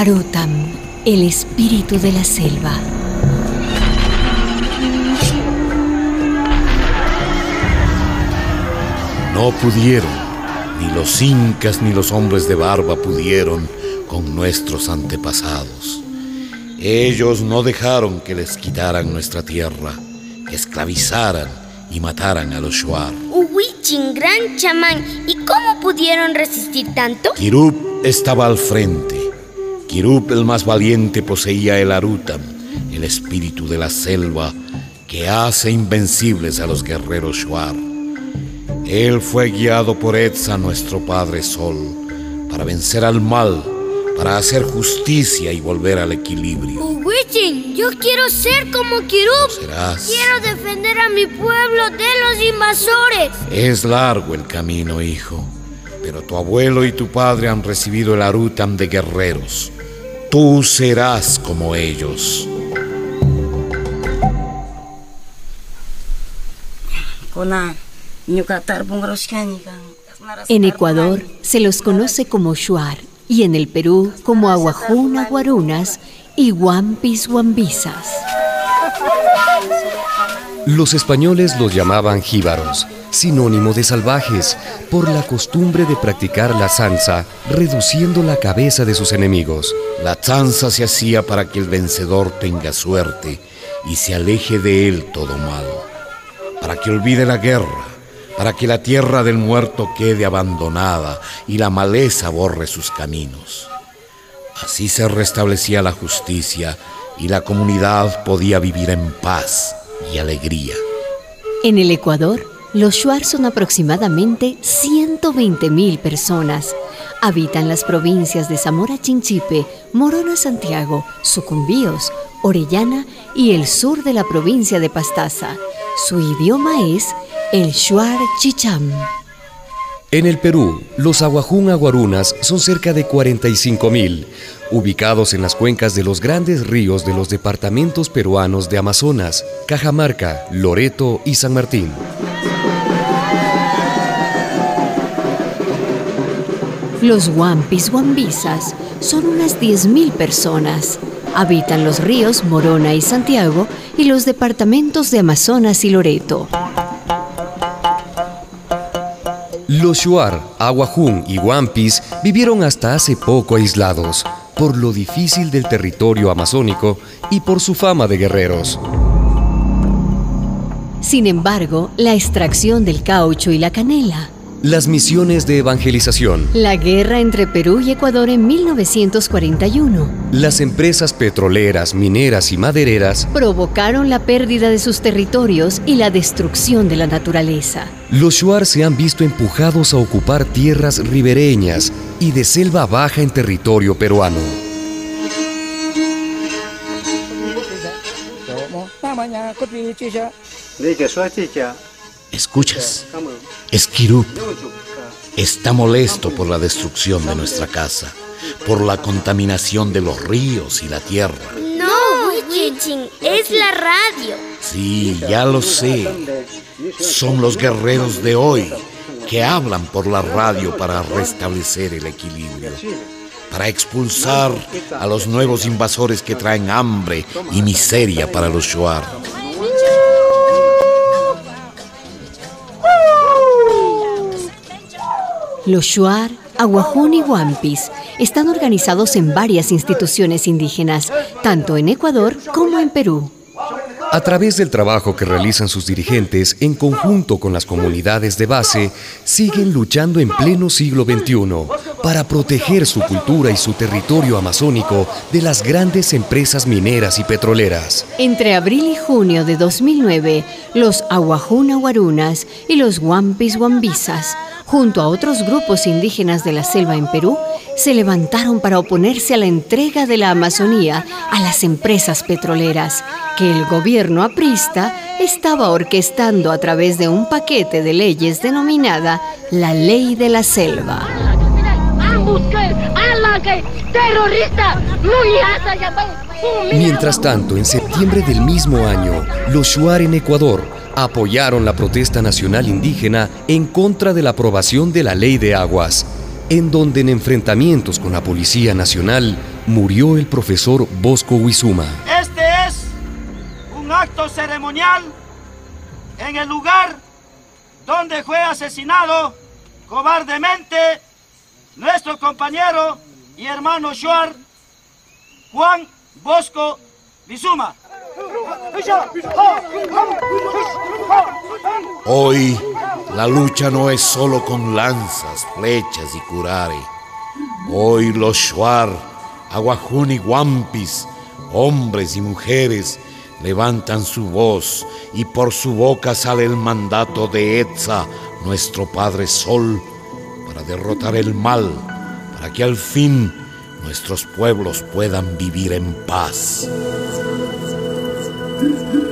Arutam, el espíritu de la selva. No pudieron, ni los incas ni los hombres de barba pudieron con nuestros antepasados. Ellos no dejaron que les quitaran nuestra tierra, que esclavizaran y mataran a los Shuar. Uwichin, gran chamán, ¿y cómo pudieron resistir tanto? Kirup estaba al frente. Kirup, el más valiente, poseía el Arutam, el espíritu de la selva que hace invencibles a los guerreros Shuar. Él fue guiado por Etza, nuestro Padre Sol, para vencer al mal, para hacer justicia y volver al equilibrio. Uwichin, yo quiero ser como Kirup. Serás. Quiero defender a mi pueblo de los invasores. Es largo el camino, hijo, pero tu abuelo y tu padre han recibido el Arutam de guerreros. Tú serás como ellos. En Ecuador se los conoce como Shuar y en el Perú como Aguajuna Guarunas y Huampis Huambisas. Los españoles los llamaban jíbaros, sinónimo de salvajes, por la costumbre de practicar la zanza, reduciendo la cabeza de sus enemigos. La zanza se hacía para que el vencedor tenga suerte y se aleje de él todo mal, para que olvide la guerra, para que la tierra del muerto quede abandonada y la maleza borre sus caminos. Así se restablecía la justicia y la comunidad podía vivir en paz y alegría. En el Ecuador, los Shuar son aproximadamente 120.000 personas. Habitan las provincias de Zamora Chinchipe, Morona Santiago, Sucumbíos, Orellana y el sur de la provincia de Pastaza. Su idioma es el Shuar Chicham. En el Perú, los aguajún aguarunas son cerca de 45.000, ubicados en las cuencas de los grandes ríos de los departamentos peruanos de Amazonas, Cajamarca, Loreto y San Martín. Los Huampis Huambisas son unas 10.000 personas. Habitan los ríos Morona y Santiago y los departamentos de Amazonas y Loreto. Los Shuar, Aguajún y Wampis vivieron hasta hace poco aislados, por lo difícil del territorio amazónico y por su fama de guerreros. Sin embargo, la extracción del caucho y la canela, Las misiones de evangelización, la guerra entre Perú y Ecuador en 1941, las empresas petroleras, mineras y madereras, provocaron la pérdida de sus territorios y la destrucción de la naturaleza. los Shuar se han visto empujados a ocupar tierras ribereñas y de selva baja en territorio peruano. ¿Escuchas? Es Kirup. Está molesto por la destrucción de nuestra casa, por la contaminación de los ríos y la tierra. No, Uwichin, es la radio. Sí, ya lo sé. Son los guerreros de hoy que hablan por la radio para restablecer el equilibrio, para expulsar a los nuevos invasores que traen hambre y miseria para los Shuar. Los Shuar, Aguajún y Huampis están organizados en varias instituciones indígenas, tanto en Ecuador como en Perú. A través del trabajo que realizan sus dirigentes en conjunto con las comunidades de base, siguen luchando en pleno siglo XXI para proteger su cultura y su territorio amazónico de las grandes empresas mineras y petroleras. Entre abril y junio de 2009, los Aguajún Aguarunas y los Huampis Huambisas, junto a otros grupos indígenas de la selva en Perú, se levantaron para oponerse a la entrega de la Amazonía a las empresas petroleras, que el gobierno aprista estaba orquestando a través de un paquete de leyes denominada la Ley de la Selva. Mientras tanto, en septiembre del mismo año, los Shuar en Ecuador apoyaron la protesta nacional indígena en contra de la aprobación de la ley de aguas, en donde en enfrentamientos con la Policía Nacional murió el profesor Bosco Huizuma. Este es un acto ceremonial en el lugar donde fue asesinado cobardemente nuestro compañero y hermano Shuar, Juan Bosco Bizuma. Hoy la lucha no es solo con lanzas, flechas y curare. Hoy los Shuar, Aguajún y Guampis, hombres y mujeres, levantan su voz y por su boca sale el mandato de Etza, nuestro Padre Sol, para derrotar el mal, para que al fin nuestros pueblos puedan vivir en paz. Thank you.